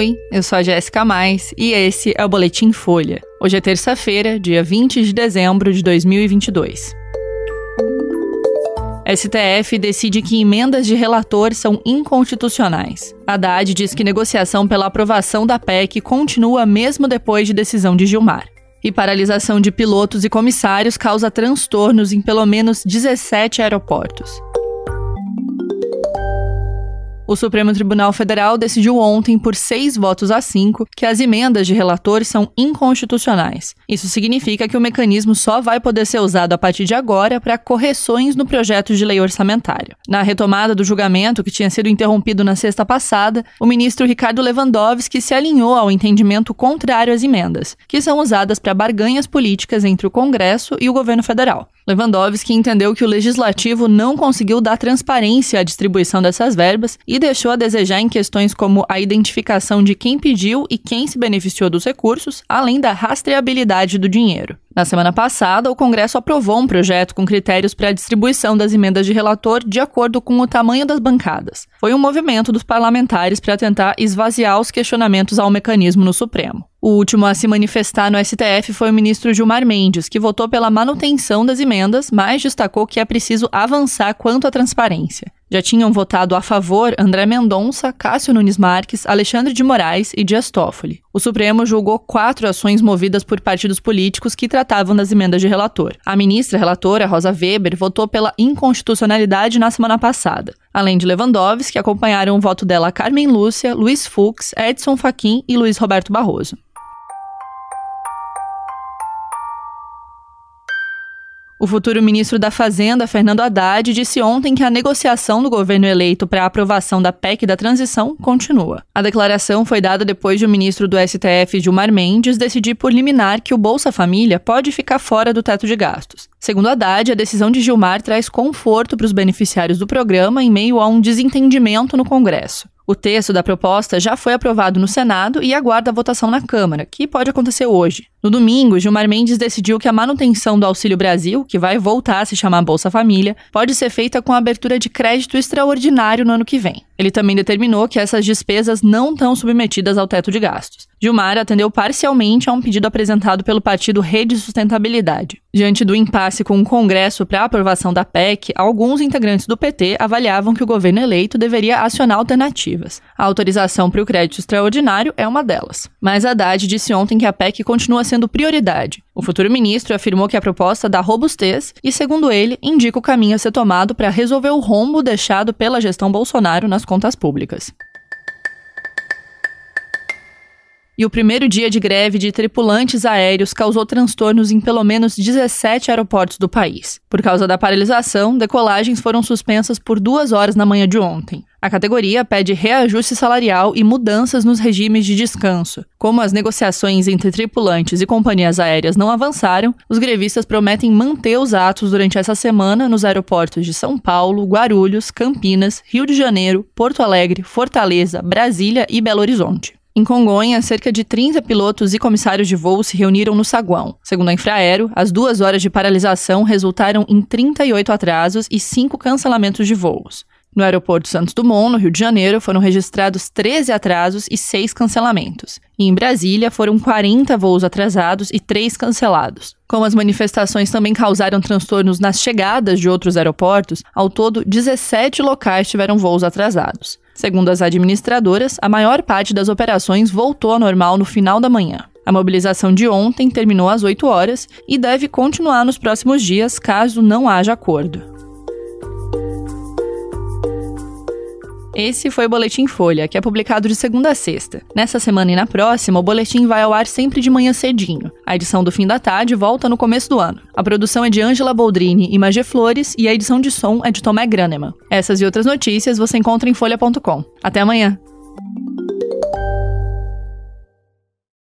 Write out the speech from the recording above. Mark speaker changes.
Speaker 1: Oi, eu sou a Jéssica Mais e esse é o Boletim Folha. Hoje é terça-feira, dia 20 de dezembro de 2022. STF decide que emendas de relator são inconstitucionais. Haddad diz que negociação pela aprovação da PEC continua mesmo depois de decisão de Gilmar. E paralisação de pilotos e comissários causa transtornos em pelo menos 17 aeroportos. O Supremo Tribunal Federal decidiu ontem, por seis votos a cinco, que as emendas de relator são inconstitucionais. Isso significa que o mecanismo só vai poder ser usado a partir de agora para correções no projeto de lei orçamentária. Na retomada do julgamento, que tinha sido interrompido na sexta passada, o ministro Ricardo Lewandowski se alinhou ao entendimento contrário às emendas, que são usadas para barganhas políticas entre o Congresso e o governo federal. Lewandowski entendeu que o legislativo não conseguiu dar transparência à distribuição dessas verbas e deixou a desejar em questões como a identificação de quem pediu e quem se beneficiou dos recursos, além da rastreabilidade do dinheiro. Na semana passada, o Congresso aprovou um projeto com critérios para a distribuição das emendas de relator de acordo com o tamanho das bancadas. Foi um movimento dos parlamentares para tentar esvaziar os questionamentos ao mecanismo no Supremo. O último a se manifestar no STF foi o ministro Gilmar Mendes, que votou pela manutenção das emendas, mas destacou que é preciso avançar quanto à transparência. Já tinham votado a favor André Mendonça, Cássio Nunes Marques, Alexandre de Moraes e Dias Toffoli. O Supremo julgou quatro ações movidas por partidos políticos que tratavam das emendas de relator. A ministra relatora, Rosa Weber, votou pela inconstitucionalidade na semana passada. Além de Lewandowski, acompanharam o voto dela Carmen Lúcia, Luiz Fux, Edson Fachin e Luiz Roberto Barroso. O futuro ministro da Fazenda, Fernando Haddad, disse ontem que a negociação do governo eleito para a aprovação da PEC da transição continua. A declaração foi dada depois de o ministro do STF, Gilmar Mendes, decidir por liminar que o Bolsa Família pode ficar fora do teto de gastos. Segundo Haddad, a decisão de Gilmar traz conforto para os beneficiários do programa em meio a um desentendimento no Congresso. O texto da proposta já foi aprovado no Senado e aguarda a votação na Câmara, que pode acontecer hoje. No domingo, Gilmar Mendes decidiu que a manutenção do Auxílio Brasil, que vai voltar a se chamar Bolsa Família, pode ser feita com a abertura de crédito extraordinário no ano que vem. Ele também determinou que essas despesas não estão submetidas ao teto de gastos. Gilmar atendeu parcialmente a um pedido apresentado pelo partido Rede Sustentabilidade. Diante do impasse com o Congresso para a aprovação da PEC, alguns integrantes do PT avaliavam que o governo eleito deveria acionar alternativas. A autorização para o crédito extraordinário é uma delas. Mas Haddad disse ontem que a PEC continua sendo prioridade. O futuro ministro afirmou que a proposta dá robustez e, segundo ele, indica o caminho a ser tomado para resolver o rombo deixado pela gestão Bolsonaro nas contas públicas. E o primeiro dia de greve de tripulantes aéreos causou transtornos em pelo menos 17 aeroportos do país. Por causa da paralisação, decolagens foram suspensas por duas horas na manhã de ontem. A categoria pede reajuste salarial e mudanças nos regimes de descanso. Como as negociações entre tripulantes e companhias aéreas não avançaram, os grevistas prometem manter os atos durante essa semana nos aeroportos de São Paulo, Guarulhos, Campinas, Rio de Janeiro, Porto Alegre, Fortaleza, Brasília e Belo Horizonte. Em Congonha, cerca de 30 pilotos e comissários de voo se reuniram no saguão. Segundo a Infraero, as duas horas de paralisação resultaram em 38 atrasos e 5 cancelamentos de voos. No aeroporto Santos Dumont, no Rio de Janeiro, foram registrados 13 atrasos e 6 cancelamentos. E em Brasília, foram 40 voos atrasados e 3 cancelados. Como as manifestações também causaram transtornos nas chegadas de outros aeroportos, ao todo 17 locais tiveram voos atrasados. Segundo as administradoras, a maior parte das operações voltou ao normal no final da manhã. A mobilização de ontem terminou às 8 horas e deve continuar nos próximos dias caso não haja acordo. Esse foi o Boletim Folha, que é publicado de segunda a sexta. Nessa semana e na próxima, o boletim vai ao ar sempre de manhã cedinho. A edição do fim da tarde volta no começo do ano. A produção é de Ângela Boldrini e Magé Flores e a edição de som é de Tomé Graneman. Essas e outras notícias você encontra em folha.com. Até amanhã!